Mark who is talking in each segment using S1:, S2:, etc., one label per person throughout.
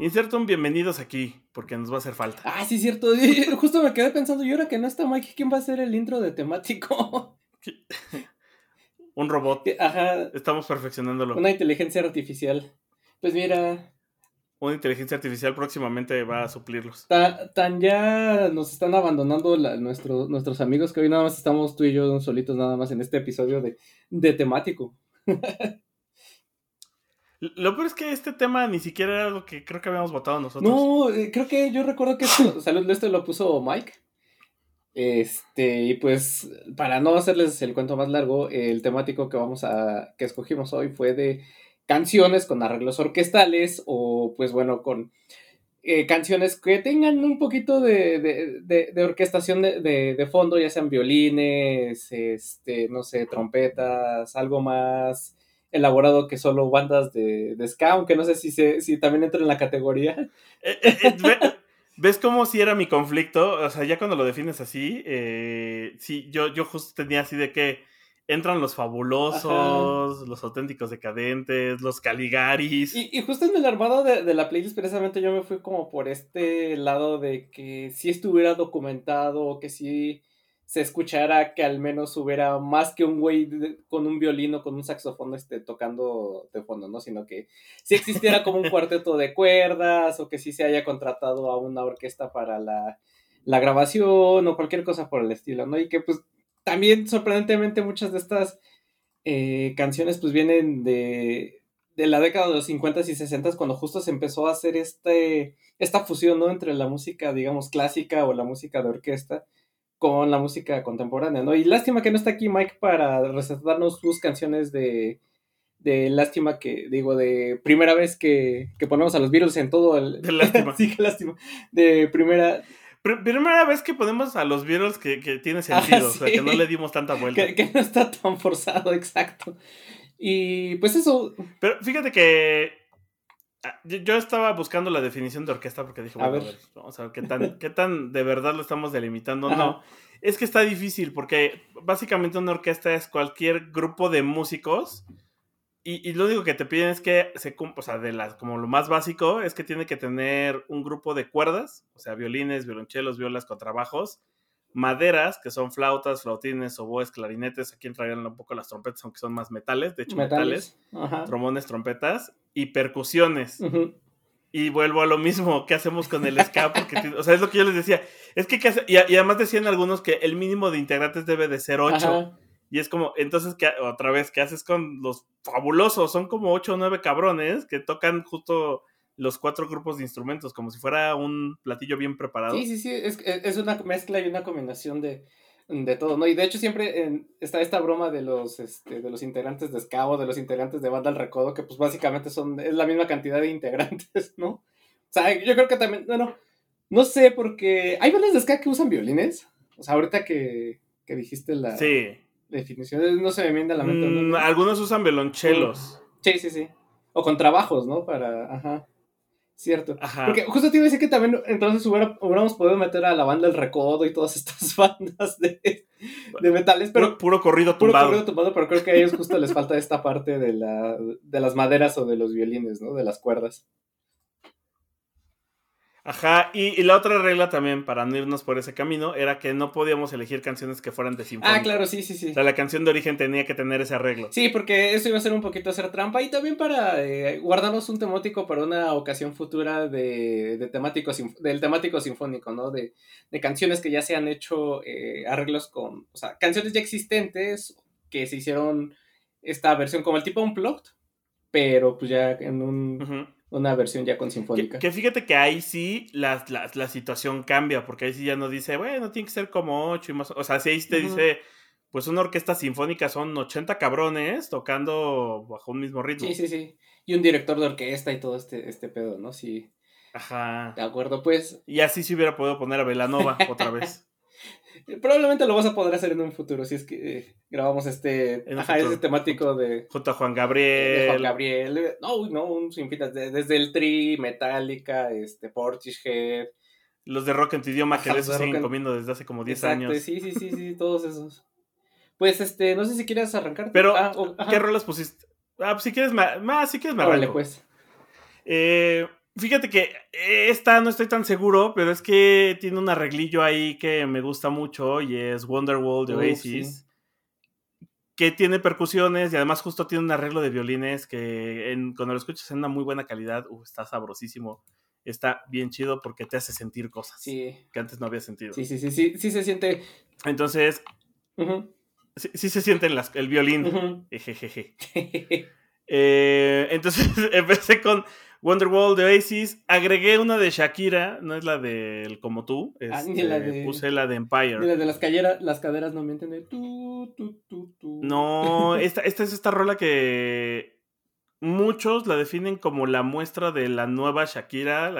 S1: Inserta un bienvenidos aquí, porque nos va a hacer falta.
S2: Ah, sí, cierto. Justo me quedé pensando, y ahora que no está Mike, ¿quién va a ser el intro de temático?
S1: un robot.
S2: Ajá.
S1: Estamos perfeccionándolo.
S2: Una inteligencia artificial. Pues mira.
S1: Una inteligencia artificial próximamente va a suplirlos.
S2: tan ya nos están abandonando nuestros amigos que hoy nada más estamos tú y yo solitos nada más en este episodio de, de temático.
S1: Lo peor es que este tema ni siquiera era lo que creo que habíamos votado nosotros.
S2: No, eh, creo que yo recuerdo que esto, salud, esto lo puso Mike. Este, y pues, para no hacerles el cuento más largo, el temático que vamos a, que escogimos hoy fue de canciones con arreglos orquestales o, pues bueno, con eh, canciones que tengan un poquito de, de orquestación de, fondo, ya sean violines, este, no sé, trompetas, algo más elaborado que solo bandas de, de ska, aunque no sé si, si también entra en la categoría.
S1: Eh, eh, eh, ¿Ves cómo si era mi conflicto? O sea, ya cuando lo defines así, sí, yo, yo justo tenía así de que entran los fabulosos, los auténticos decadentes, los caligaris.
S2: Y, justo en el armado de, de, la playlist, precisamente yo me fui como por este lado de que si estuviera documentado, que sí se escuchara que al menos hubiera más que un güey con un violín o con un saxofón este, tocando de fondo, ¿no? Sino que si existiera como un cuarteto de cuerdas o que sí se haya contratado a una orquesta para la, grabación o cualquier cosa por el estilo, ¿no? Y que pues también sorprendentemente muchas de estas eh, canciones pues vienen de, de la década de los 50 y 60 cuando justo se empezó a hacer este, esta fusión, ¿no? Entre la música, digamos, clásica o la música de orquesta con la música contemporánea, ¿no? Y lástima que no está aquí Mike para recetarnos sus canciones de, de lástima que, digo, de primera vez que, que ponemos a los Beatles en todo el...
S1: De lástima.
S2: sí, qué lástima. De primera...
S1: primera vez que ponemos a los Beatles que, que tiene sentido, o sea, que no le dimos tanta vuelta.
S2: Que, que no está tan forzado, exacto. Y pues eso...
S1: Pero fíjate que Ah, yo estaba buscando la definición de orquesta porque dije, bueno, a ver, vamos a ver qué tan, qué tan de verdad lo estamos delimitando. No, es que está difícil porque básicamente una orquesta es cualquier grupo de músicos y, lo único que te piden es que se o sea, de las, como lo más básico es que tiene que tener un grupo de cuerdas, o sea, violines, violonchelos, violas, contrabajos, maderas, que son flautas, flautines, oboes, clarinetes, aquí entrarían un poco las trompetas, aunque son más metales, de hecho metales, trombones, trompetas, y percusiones. Y vuelvo a lo mismo que hacemos con el ska, porque, o sea, es lo que yo les decía, es que, y, además decían algunos que el mínimo de integrantes debe de ser ocho. Y es como, entonces, ¿qué, otra vez, ¿qué haces con los fabulosos? Son como ocho o nueve cabrones que tocan justo los cuatro grupos de instrumentos, como si fuera un platillo bien preparado.
S2: Sí, sí, sí, es, es una mezcla y una combinación de, de todo, ¿no? Y de hecho siempre está esta broma de los, este, de los integrantes de Ska de los integrantes de Banda al Recodo, que pues básicamente son, es la misma cantidad de integrantes, ¿no? O sea, yo creo que también, bueno, no sé, porque hay bandas de Ska que usan violines, o sea, ahorita que, que dijiste la definición, no se me viene a la mente.
S1: Mm, algunos usan violonchelos.
S2: Sí, sí, sí. O con trabajos, ¿no? Para, ajá. Cierto. Porque justo te iba a decir que también entonces hubiéramos podido meter a la banda El Recodo y todas estas bandas de, de metales. Pero,
S1: puro, corrido tumbado.
S2: Puro corrido tumbado, pero creo que a ellos justo les falta esta parte de, la, de las maderas o de los violines, ¿no? De las cuerdas.
S1: Ajá, y, la otra regla también, para no irnos por ese camino, era que no podíamos elegir canciones que fueran de sinfónica.
S2: Ah, claro, sí, sí, sí.
S1: O sea, la canción de origen tenía que tener ese arreglo.
S2: Sí, porque eso iba a ser un poquito hacer trampa y también para eh, guardarnos un temático para una ocasión futura de, de temático, del temático sinfónico, ¿no? De, de canciones que ya se han hecho eh, arreglos con, o sea, canciones ya existentes que se hicieron esta versión como el tipo Unplugged, pero pues ya en un una versión ya con sinfónica.
S1: Que, fíjate que ahí sí la, la, situación cambia, porque ahí sí ya no dice, bueno, tiene que ser como ocho y más. O sea, si ahí te dice, pues una orquesta sinfónica son 80 cabrones tocando bajo un mismo ritmo.
S2: Sí, sí, sí. Y un director de orquesta y todo este, este pedo, ¿no? Sí.
S1: Ajá.
S2: De acuerdo, pues.
S1: Y así se hubiera podido poner a Velanova otra vez.
S2: Probablemente lo vas a poder hacer en un futuro si es que eh, grabamos este, ajá, ese temático de.
S1: Junto a Juan Gabriel.
S2: De Juan Gabriel. No, no, un sinfín. Desde el Tri, Metallica, este, Portishead.
S1: Los de rock en tu idioma que les siguen comiendo desde hace como 10
S2: Exacto,
S1: años.
S2: Sí, sí, sí, sí, todos esos. Pues este, no sé si quieres arrancar.
S1: Pero, ah, ¿qué rolas pusiste? Ah, pues si quieres, más, si quieres me
S2: arranco. pues.
S1: Eh, fíjate que esta no estoy tan seguro, pero es que tiene un arreglillo ahí que me gusta mucho y es Wonderwall de Oasis. Que tiene percusiones y además justo tiene un arreglo de violines que en, cuando lo escuchas en una muy buena calidad, uh, está sabrosísimo está bien chido porque te hace sentir cosas que antes no había sentido.
S2: Sí, sí, sí, sí, sí se siente.
S1: Entonces, sí, se siente el violín. eh, entonces empecé con Wonderwall de Oasis, agregué una de Shakira, no es la del como tú, ah, este, puse la de Empire.
S2: Ni la de las, las caderas no mienten de
S1: No, esta, esta es esta rola que muchos la definen como la muestra de la nueva Shakira.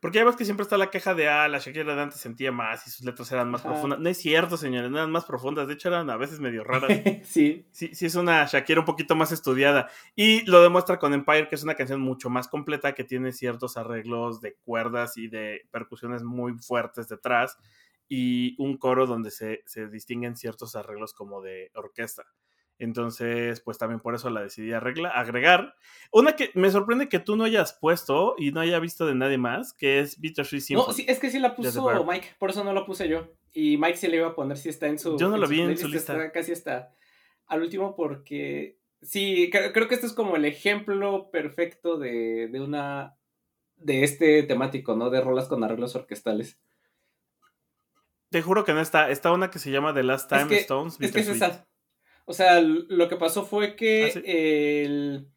S1: porque ya ves que siempre está la queja de, ah, la Shakira de antes sentía más y sus letras eran más profundas. No es cierto, señores, no eran más profundas. De hecho, eran a veces medio raras.
S2: sí.
S1: Sí, sí, es una Shakira un poquito más estudiada. Y lo demuestra con Empire, que es una canción mucho más completa, que tiene ciertos arreglos de cuerdas y de percusiones muy fuertes detrás. Y un coro donde se, se distinguen ciertos arreglos como de orquesta. Entonces, pues también por eso la decidí agregar. Una que me sorprende que tú no hayas puesto y no haya visto de nadie más, que es Bittersweet Symphony.
S2: No, sí, es que sí la puso Mike, por eso no la puse yo. Y Mike sí le iba a poner si está en su.
S1: Yo no lo vi en su lista.
S2: casi está al último porque. Sí, creo, que este es como el ejemplo perfecto de, de una. de este temático, ¿no? De rolas con arreglos orquestales.
S1: Te juro que no está. Está una que se llama The Last Time Stones.
S2: Es que es esa. O sea, lo que pasó fue que ah,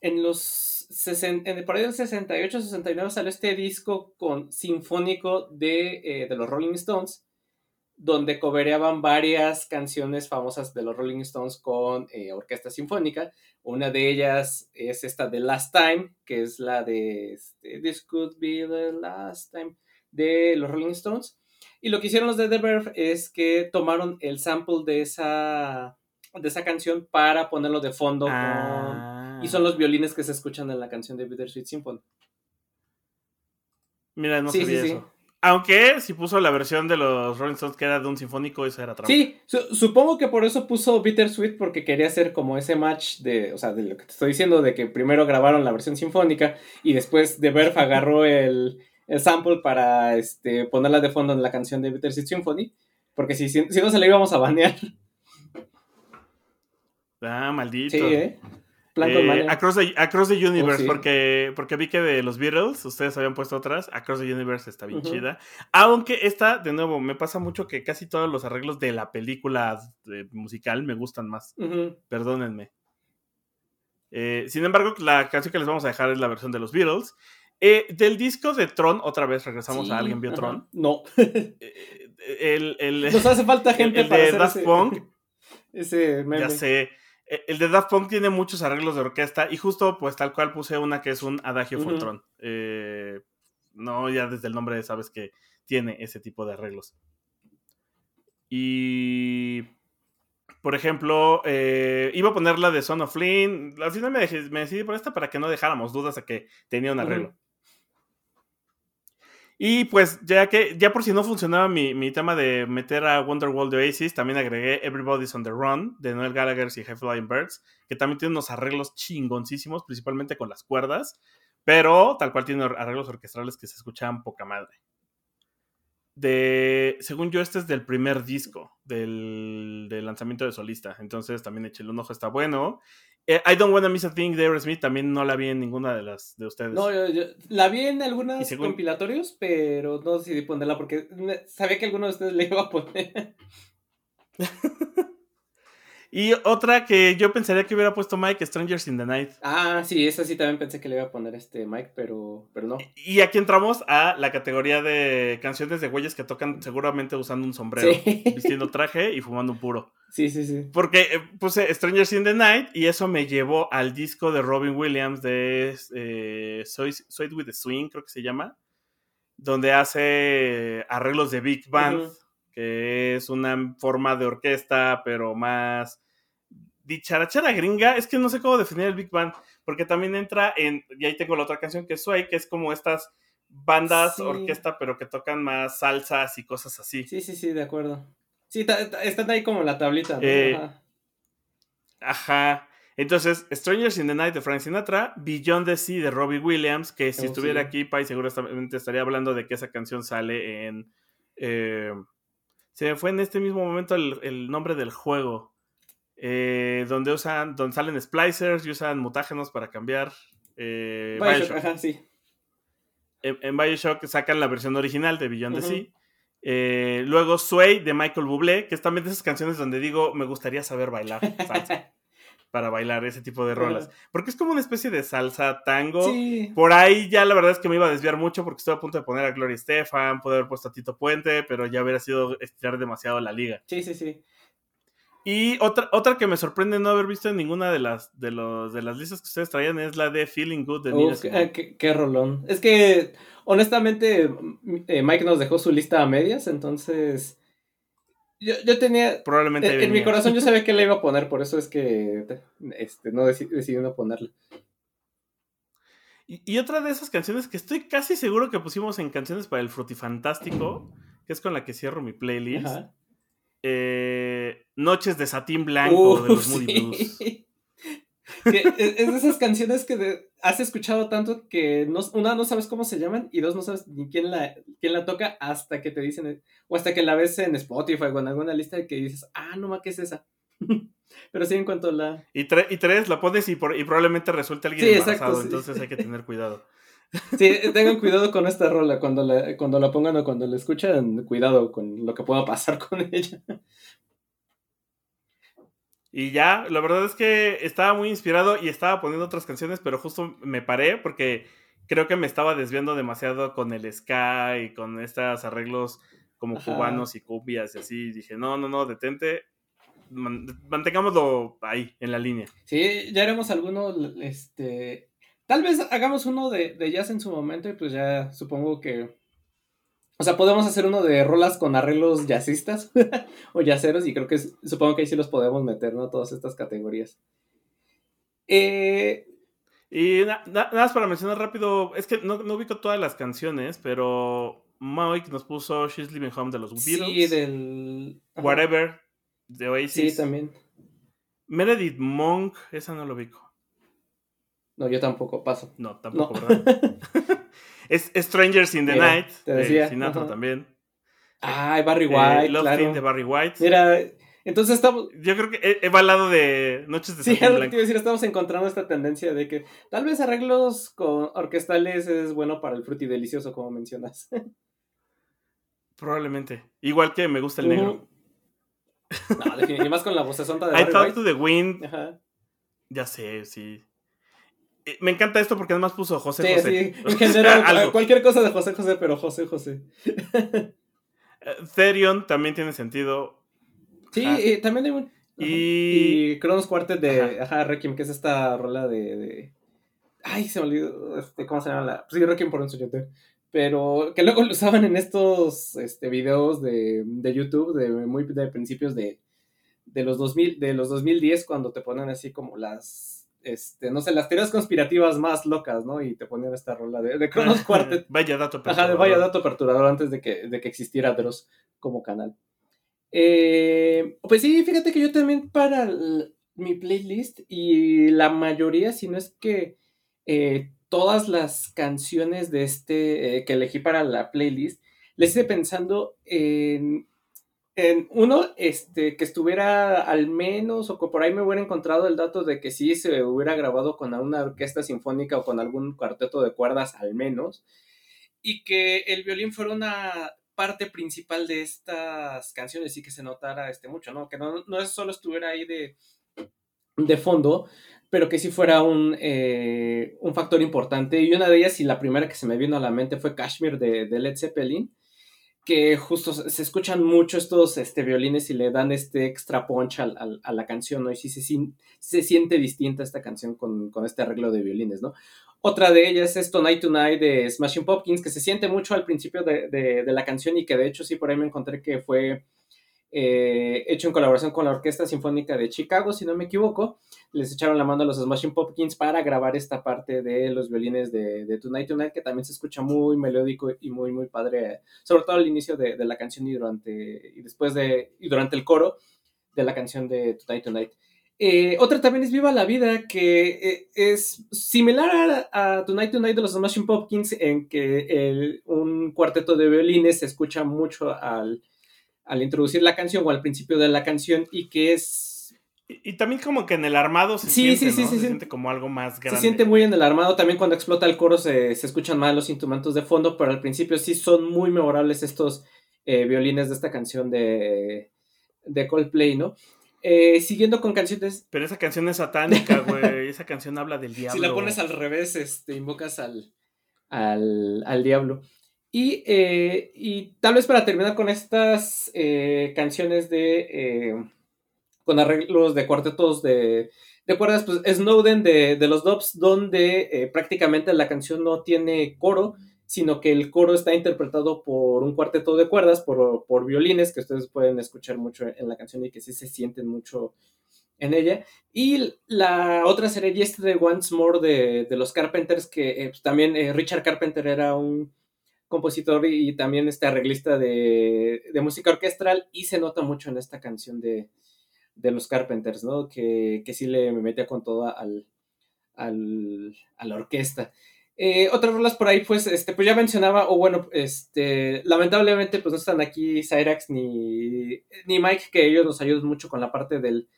S2: en los en el del 68, 69 salió este disco con sinfónico de, eh, de los Rolling Stones, donde cobereaban varias canciones famosas de los Rolling Stones con eh, orquesta sinfónica. Una de ellas es esta de Last Time, que es la de este, This Could Be the Last Time de los Rolling Stones. Y lo que hicieron los de The Verve es que tomaron el sample de esa de esa canción para ponerlo de fondo. Y son los ah. violines que se escuchan en la canción de Bittersweet Symphony.
S1: Mira, no sabía eso. Aunque si puso la versión de los Rolling Stones que era de un sinfónico, eso era trampa.
S2: Sí, supongo que por eso puso Bittersweet, porque quería hacer como ese match de, o sea, de lo que te estoy diciendo, de que primero grabaron la versión sinfónica y después de Verf agarró el, sample para este, ponerla de fondo en la canción de Bittersweet Symphony, porque si, si, si no se la íbamos a banear.
S1: Ah, maldito.
S2: Sí, ¿eh?
S1: eh Across, the, Across, the, Universe, oh, porque, porque vi que de los Beatles ustedes habían puesto otras. Across the Universe está bien chida. Aunque esta, de nuevo, me pasa mucho que casi todos los arreglos de la película musical me gustan más. Perdónenme. Eh, sin embargo, la canción que les vamos a dejar es la versión de los Beatles. Eh, del disco de Tron, otra vez regresamos a alguien vio Tron.
S2: No.
S1: el, el,
S2: Nos hace falta gente
S1: el, de Daft Punk.
S2: ese
S1: Ya sé. E, el de Daft Punk tiene muchos arreglos de orquesta y justo pues tal cual puse una que es un Adagio uh no, ya desde el nombre sabes que tiene ese tipo de arreglos. Y, por ejemplo, eh, iba a poner la de Son of Flynn. Al final me, decidí por esta para que no dejáramos dudas a que tenía un arreglo. Y pues, ya que, ya por si no funcionaba mi, tema de meter a Wonderwall de Oasis, también agregué Everybody's on the Run de Noel Gallagher y High Flying Birds, que también tiene unos arreglos chingoncísimos, principalmente con las cuerdas, pero tal cual tiene arreglos orquestales que se escuchaban poca madre. De, según yo, este es del primer disco del, del lanzamiento de solista, entonces también échale un ojo, está bueno. Eh, I Don't Wanna Miss a Thing de Aerosmith también no la vi en ninguna de las de ustedes.
S2: No, yo, la vi en algunos compilatorios, pero no decidí ponerla porque sabía que alguno de ustedes le iba a poner.
S1: Y otra que yo pensaría que hubiera puesto Mike, Strangers in the Night.
S2: Ah, sí, esa sí también pensé que le iba a poner este Mike, pero, pero no.
S1: Y aquí entramos a la categoría de canciones de güeyes que tocan seguramente usando un sombrero, vistiendo traje y fumando un puro.
S2: Sí, sí, sí.
S1: Porque eh, puse Strangers in the Night y eso me llevó al disco de Robin Williams de eh, Soy, Soy with the Swing, creo que se llama, donde hace arreglos de Big Band, que es una forma de orquesta, pero más dicharachara gringa, es que no sé cómo definir el Big Band, porque también entra en, y ahí tengo la otra canción que es Sway, que es como estas bandas, orquesta, pero que tocan más salsas y cosas así.
S2: Sí, sí, sí, de acuerdo. Sí, están ahí como la tablita.
S1: Eh, ajá. Entonces, Strangers in the Night de Frank Sinatra, Beyond the Sea de Robbie Williams, que si oh, estuviera aquí, Pai seguramente estaría hablando de que esa canción sale en... Eh, se me fue en este mismo momento el nombre del juego. Eh, donde usan, donde salen splicers y usan mutágenos para cambiar. Eh,
S2: Bioshock, sí.
S1: En, Bioshock sacan la versión original de Beyond the Sea. Eh, luego Sway de Michael Bublé, que es también de esas canciones donde digo, me gustaría saber bailar para bailar ese tipo de rolas. Porque es como una especie de salsa tango. Por ahí ya la verdad es que me iba a desviar mucho porque estoy a punto de poner a Gloria Estefan, poder haber puesto a Tito Puente, pero ya hubiera sido estirar demasiado la liga.
S2: Sí, sí, sí.
S1: Y otra, otra que me sorprende no haber visto en ninguna de las, de los, de las listas que ustedes traían es la de Feeling Good de Nina
S2: qué, qué, rolón. Es que, honestamente, eh, Mike nos dejó su lista a medias, entonces. Yo, yo tenía.
S1: Probablemente.
S2: En, mi corazón yo sabía que le iba a poner, por eso es que este, no decidí, no ponerle.
S1: Y, y, otra de esas canciones que estoy casi seguro que pusimos en canciones para el Frutifantástico, que es con la que cierro mi playlist. Ajá eh, Noches de Satín Blanco de los Moody Blues.
S2: es, de esas canciones que has escuchado tanto que no, una no sabes cómo se llaman y dos no sabes ni quién la, quién la toca hasta que te dicen, o hasta que la ves en Spotify o en alguna lista que dices, ah, no ma, ¿qué es esa? Pero sí, en cuanto la.
S1: Y, y tres, la pones y, probablemente resulte alguien sí, embarazado, entonces hay que tener cuidado.
S2: Sí, tengan cuidado con esta rola. Cuando la, cuando la pongan o cuando la escuchan, cuidado con lo que pueda pasar con ella.
S1: Y ya, la verdad es que estaba muy inspirado y estaba poniendo otras canciones, pero justo me paré porque creo que me estaba desviando demasiado con el ska y con estos arreglos como cubanos y cumbias y así. dije, no, no, no, detente. Mantengámoslo ahí, en la línea.
S2: Sí, ya haremos algunos este, Tal vez hagamos uno de, jazz en su momento y pues ya supongo que... O sea, podemos hacer uno de rolas con arreglos jazzistas o jazzeros y creo que supongo que ahí sí los podemos meter, ¿no? Todas estas categorías. Eh,
S1: y nada más para mencionar rápido, es que no, ubico todas las canciones, pero Mike nos puso She's Living Home de los Beatles.
S2: Sí, del...
S1: Whatever, de Oasis.
S2: Sí, también.
S1: Meredith Monk, esa no lo ubico.
S2: No, yo tampoco, paso.
S1: No, tampoco, ¿verdad? es Strangers in the Night, te decía. de también.
S2: Ay, Barry eh, White,
S1: Love
S2: claro.
S1: de Barry White.
S2: Mira, entonces estamos...
S1: Yo creo que he, va al lado de Noches de
S2: Sí, lo que decir, estamos encontrando esta tendencia de que tal vez arreglos con orquestales es bueno para el fruti delicioso, como mencionas.
S1: Probablemente. Igual que me gusta el negro.
S2: No, definitivamente más con la voz sonta de Barry I
S1: Talk to the Wind. Ajá. Ya sé, sí. Eh, me encanta esto porque además puso José sí, José.
S2: Sí, en general, cualquier cosa de José José, pero José José.
S1: Eh, Therion también tiene sentido.
S2: Sí, también hay un. Y... y Cronos Quartet de Ajá. Requiem, que es esta rola de, Ay, se me olvidó. Este, ¿Cómo se llama la.? Sí, Requiem por un sujeto. Pero que luego lo usaban en estos este, videos de, de YouTube de muy de principios de, de los 2000, de los 2010, cuando te ponen así como las este, no sé, las teorías conspirativas más locas, ¿no? Y te ponían esta rola de, de Cronos Quartet.
S1: vaya dato perturbador.
S2: Ajá, de vaya dato perturbador antes de que, de que existiera Dross como canal. Eh, pues sí, fíjate que yo también para mi playlist y la mayoría, si no es que eh, todas las canciones de este eh, que elegí para la playlist, les hice pensando en en uno, este, que estuviera al menos, o que por ahí me hubiera encontrado el dato de que sí se hubiera grabado con una orquesta sinfónica o con algún cuarteto de cuerdas al menos, y que el violín fuera una parte principal de estas canciones y que se notara este mucho, ¿no? Que no, no solo estuviera ahí de, de fondo, pero que sí fuera un, eh, un factor importante. Y una de ellas, y la primera que se me vino a la mente, fue Kashmir de, de Led Zeppelin, que justo se escuchan mucho estos este, violines y le dan este extra punch a la canción, ¿no? Y sí se, se siente distinta esta canción con, con, este arreglo de violines, ¿no? Otra de ellas es Tonight Tonight de Smashing Pumpkins, que se siente mucho al principio de, de, de la canción y que de hecho sí por ahí me encontré que fue eh, hecho en colaboración con la Orquesta Sinfónica de Chicago, si no me equivoco. Les echaron la mano a los Smashing Pumpkins para grabar esta parte de los violines de, Tonight Tonight, que también se escucha muy melódico y muy, muy padre, sobre todo al inicio de, la canción y durante, y después de, y durante el coro de la canción de Tonight Tonight. Eh, otra también es Viva la Vida, que eh, es similar a, a, Tonight Tonight de los Smashing Pumpkins, en que el, un cuarteto de violines se escucha mucho al al introducir la canción o al principio de la canción y que es...
S1: Y, también como que en el armado se
S2: sí,
S1: siente,
S2: sí, sí,
S1: ¿no?
S2: se,
S1: se
S2: siente,
S1: siente como algo más grande.
S2: Se siente muy en el armado, también cuando explota el coro se, se escuchan más los instrumentos de fondo, pero al principio sí son muy memorables estos eh, violines de esta canción de, de Coldplay, ¿no? Eh, siguiendo con canciones.
S1: Pero esa canción es satánica, güey. esa canción habla del diablo.
S2: Si la pones al revés, este, invocas al, al, al diablo. Y, eh, y, tal vez para terminar con estas canciones de. Eh, con arreglos de cuartetos de, de cuerdas, pues Snowden de, de los Dobbs, donde prácticamente la canción no tiene coro, sino que el coro está interpretado por un cuarteto de cuerdas, por, por violines, que ustedes pueden escuchar mucho en la canción y que sí se sienten mucho en ella. Y la otra serie, Yesterday Once More de, de los Carpenters, que pues, también Richard Carpenter era un compositor y, y también este arreglista de, de, música orquestral y se nota mucho en esta canción de, de los Carpenters, ¿no? Que, que, sí le metía con toda al, al, a la orquesta. Eh, otras rolas por ahí, pues, este, pues ya mencionaba, o bueno, este, lamentablemente, pues no están aquí Cyrax ni, ni Mike, que ellos nos ayudan mucho con la parte del,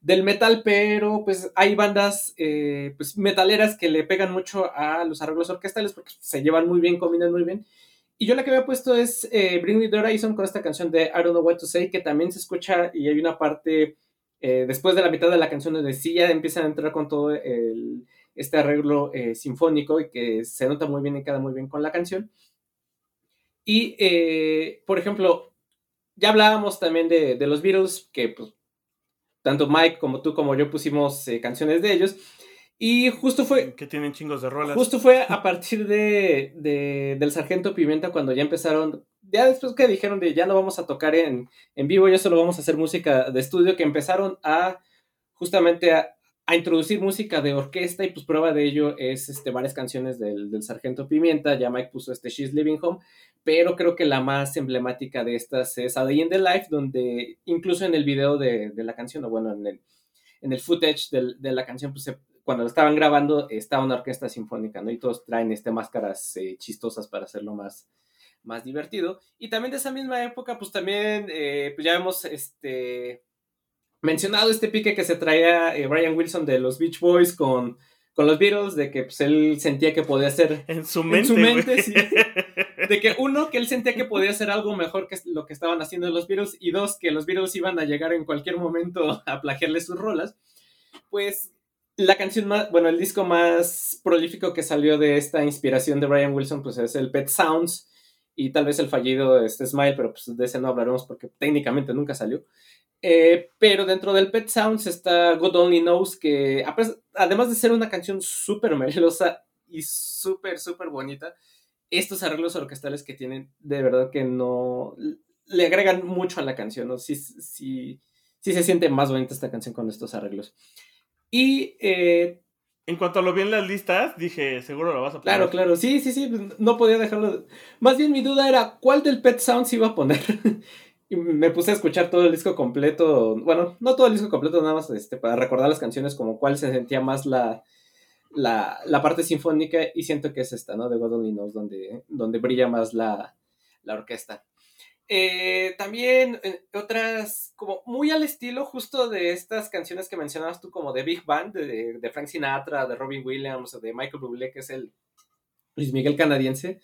S2: del metal, pero pues hay bandas eh, pues, metaleras que le pegan mucho a los arreglos orquestales porque se llevan muy bien, combinan muy bien. Y yo la que había puesto es eh, Bring Me the Horizon con esta canción de I Don't Know What to Say, que también se escucha y hay una parte eh, después de la mitad de la canción donde sí ya empiezan a entrar con todo el, este arreglo eh, sinfónico y que se nota muy bien y queda muy bien con la canción. Y, eh, por ejemplo, ya hablábamos también de, de los Beatles, que pues, tanto Mike como tú como yo pusimos canciones de ellos. Y justo fue.
S1: Que tienen chingos de rolas.
S2: Justo fue a partir de, de, del Sargento Pimienta cuando ya empezaron. Ya después que dijeron de ya no vamos a tocar en, en vivo, ya solo vamos a hacer música de estudio, que empezaron a justamente a, a introducir música de orquesta y pues prueba de ello es este, varias canciones del, del, Sargento Pimienta, ya Mike puso este She's Living Home, pero creo que la más emblemática de estas es A Day in the Life, donde incluso en el video de, de la canción, o bueno, en el, en el footage de, de la canción, pues se, cuando lo estaban grabando estaba una orquesta sinfónica, ¿no? Y todos traen este, máscaras eh, chistosas para hacerlo más, más divertido. Y también de esa misma época, pues también, eh, pues ya hemos, este mencionado este pique que se traía eh, Brian Wilson de los Beach Boys con, con los Beatles, de que pues, él sentía que podía hacer...
S1: En su mente.
S2: En su mente, sí. De que uno, que él sentía que podía hacer algo mejor que lo que estaban haciendo los Beatles, y dos, que los Beatles iban a llegar en cualquier momento a plagiarle sus rolas. Pues la canción más, bueno, el disco más prolífico que salió de esta inspiración de Brian Wilson, pues es el Pet Sounds, y tal vez el fallido este Smile, pero pues de ese no hablaremos porque técnicamente nunca salió. Eh, pero dentro del Pet Sounds está God Only Knows, que además de ser una canción súper melosa y súper, súper bonita, estos arreglos orquestales que tienen, de verdad que no le agregan mucho a la canción, ¿no? Sí, sí, sí se siente más bonita esta canción con estos arreglos. Y eh,
S1: en cuanto lo vi en las listas, dije, seguro lo vas a poner.
S2: Claro, claro, sí, sí, sí, no podía dejarlo. Más bien mi duda era, ¿cuál del Pet Sounds iba a poner? y me puse a escuchar todo el disco completo, bueno, no todo el disco completo, nada más este, para recordar las canciones como cuál se sentía más la, la, la parte sinfónica y siento que es esta, ¿no? De God Only Knows, donde, donde brilla más la, la orquesta. Eh, también eh, otras, como muy al estilo justo de estas canciones que mencionabas tú, como de Big Band, de, de Frank Sinatra, de Robin Williams, de Michael Bublé, que es el Luis Miguel canadiense.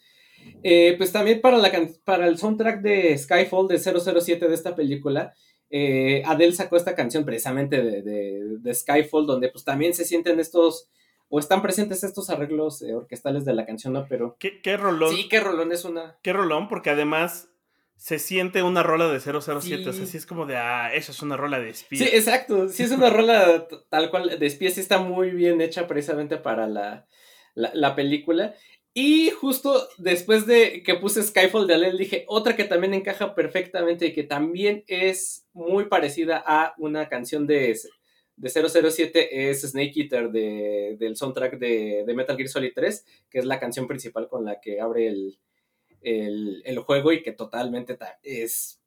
S2: Eh, pues también para, la, para el soundtrack de Skyfall de 007 de esta película, eh, Adele sacó esta canción precisamente de, Skyfall, donde pues también se sienten estos, o están presentes estos arreglos eh, orquestales de la canción, ¿no? Pero...
S1: ¿Qué, ¿Qué, rolón?
S2: Sí, qué rolón es una...
S1: Qué rolón, porque además se siente una rola de 007, o sea, sí es como de, ah, eso es una rola de espía.
S2: Sí, exacto, sí es una rola tal cual de espía, sí está muy bien hecha precisamente para la, la, película. Y justo después de que puse Skyfall de Alel, dije otra que también encaja perfectamente y que también es muy parecida a una canción de, de 007 es Snake Eater de, del soundtrack de, de Metal Gear Solid 3, que es la canción principal con la que abre el, el, juego y que totalmente es...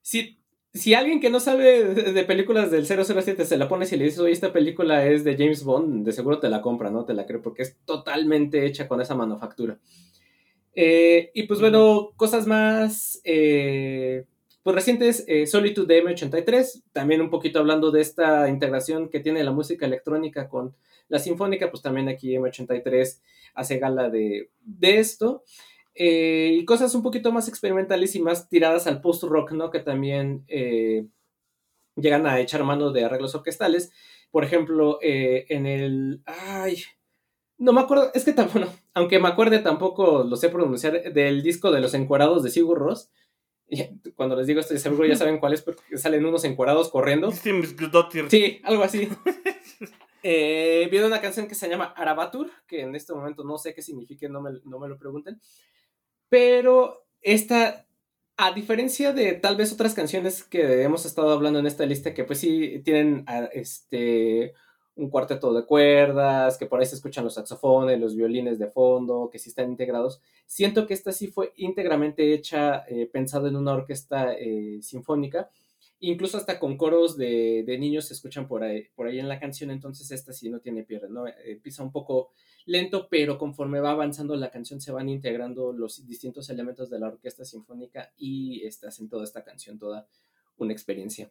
S2: Si, si alguien que no sabe de, películas del 007 se la pone y le dice, oye, esta película es de James Bond, de seguro te la compra, ¿no? Te la creo, porque es totalmente hecha con esa manufactura. Eh, y pues bueno, cosas más eh, pues recientes, eh, Solitude de M83, también un poquito hablando de esta integración que tiene la música electrónica con la sinfónica, pues también aquí M83 hace gala de, de esto. Eh, y cosas un poquito más experimentales y más tiradas al post-rock, ¿no? Que también eh, llegan a echar mano de arreglos orquestales. Por ejemplo, eh, en el... Ay, no me acuerdo, es que tampoco, aunque me acuerde tampoco lo sé pronunciar, del disco de los encuerados de Sigur Ross. Cuando les digo esto, seguro ya saben cuál es, porque salen unos encuerados corriendo. Sí, algo así. eh, viene una canción que se llama Arabatur, que en este momento no sé qué significa, no me, no me lo pregunten. Pero esta, a diferencia de tal vez otras canciones que hemos estado hablando en esta lista, que pues sí tienen ah, este, un cuarteto de cuerdas, que por ahí se escuchan los saxofones, los violines de fondo, que sí están integrados, siento que esta sí fue íntegramente hecha, eh, pensada en una orquesta eh, sinfónica incluso hasta con coros de, niños se escuchan por ahí, por ahí en la canción, entonces esta sí no tiene pierde, ¿no? Empieza un poco lento, pero conforme va avanzando la canción se van integrando los distintos elementos de la orquesta sinfónica y este, hacen toda esta canción toda una experiencia.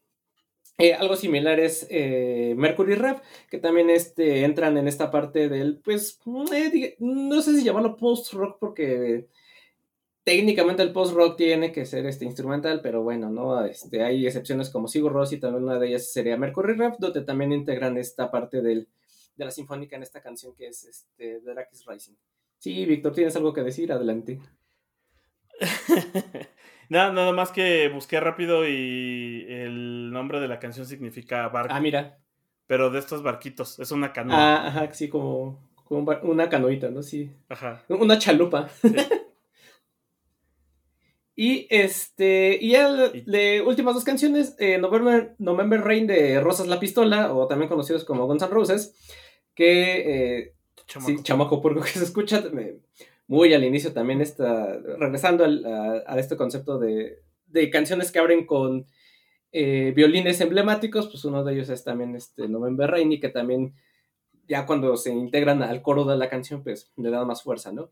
S2: Eh, algo similar es eh, Mercury Rap, que también este, entran en esta parte del, pues, eh, no sé si llamarlo post-rock porque técnicamente el post-rock tiene que ser este instrumental, pero bueno, ¿no? Este, hay excepciones como Sigur Rós y también una de ellas sería Mercury Rap, donde también integran esta parte del, de la sinfónica en esta canción que es este, The Rakis Rising. Sí, Víctor, ¿tienes algo que decir? Adelante.
S1: nada, nada más que busqué rápido y el nombre de la canción significa barco.
S2: Ah, mira.
S1: Pero de estos barquitos, es una canoa.
S2: Ah, ajá, sí, como, como una canoita, ¿no? Sí. Ajá. Una chalupa. Sí. Y este, y de últimas dos canciones, eh, November, November Rain de Rosas la Pistola, o también conocidos como Guns N' Roses, que eh, chamaco. Sí, chamaco que se escucha muy al inicio también está regresando a, este concepto de, de, canciones que abren con eh, violines emblemáticos, pues uno de ellos es también este November Rain y que también ya cuando se integran al coro de la canción, pues le da más fuerza, ¿no?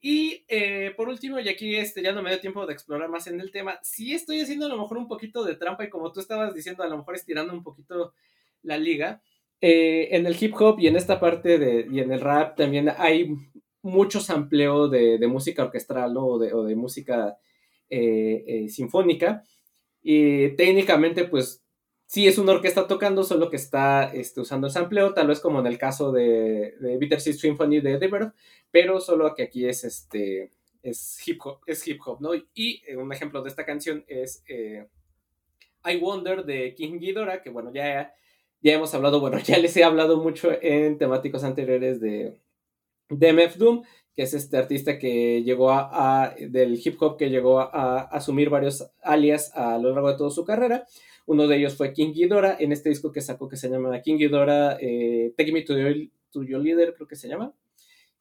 S2: Y eh, por último, y aquí este, ya no me dio tiempo de explorar más en el tema, sí estoy haciendo a lo mejor un poquito de trampa y como tú estabas diciendo, a lo mejor estirando un poquito la liga. Eh, en el hip hop y en esta parte de, y en el rap también hay mucho sampleo de, de música orquestral o, de, o, de, música eh, sinfónica. Y técnicamente, pues sí es una orquesta tocando, solo que está este, usando el sampleo, tal vez como en el caso de, de Bittersweet Symphony de Dever, pero solo que aquí es este es hip hop, es hip hop, ¿no? Y eh, un ejemplo de esta canción es eh, I Wonder de King Ghidorah, que bueno, ya, ya hemos hablado, bueno, ya les he hablado mucho en temáticos anteriores de, de MF Doom, que es este artista que llegó a, del hip hop, que llegó a, asumir varios alias a lo largo de toda su carrera. Uno de ellos fue King Ghidorah, en este disco que sacó que se llama King Ghidorah, eh, Take Me to, Your Leader, creo que se llama.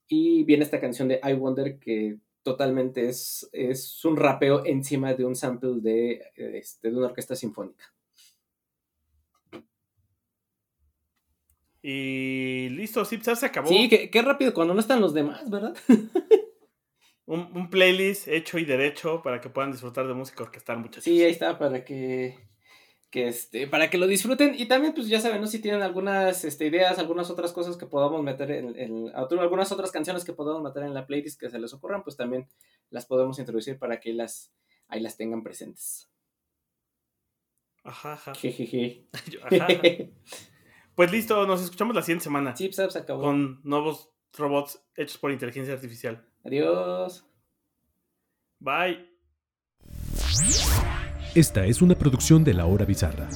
S2: Y viene esta canción de I Wonder que totalmente es, es un rapeo encima de un sample de, este, de una orquesta sinfónica.
S1: Y listo, sí, se acabó.
S2: Sí, qué, rápido cuando no están los demás, ¿verdad?
S1: un, un, playlist hecho y derecho para que puedan disfrutar de música orquestal muchas
S2: Sí, ahí está, para que que este, para que lo disfruten y también pues ya saben, ¿no? Si tienen algunas este, ideas, algunas otras cosas que podamos meter en, algunas otras canciones que podamos meter en la playlist que se les ocurran, pues también las podemos introducir para que las, ahí las tengan presentes.
S1: Ajá, ajá. pues listo, nos escuchamos la siguiente semana.
S2: Sí, pues, acabó.
S1: Con nuevos robots hechos por inteligencia artificial.
S2: Adiós.
S1: Bye.
S3: Esta es una producción de La Hora Bizarra.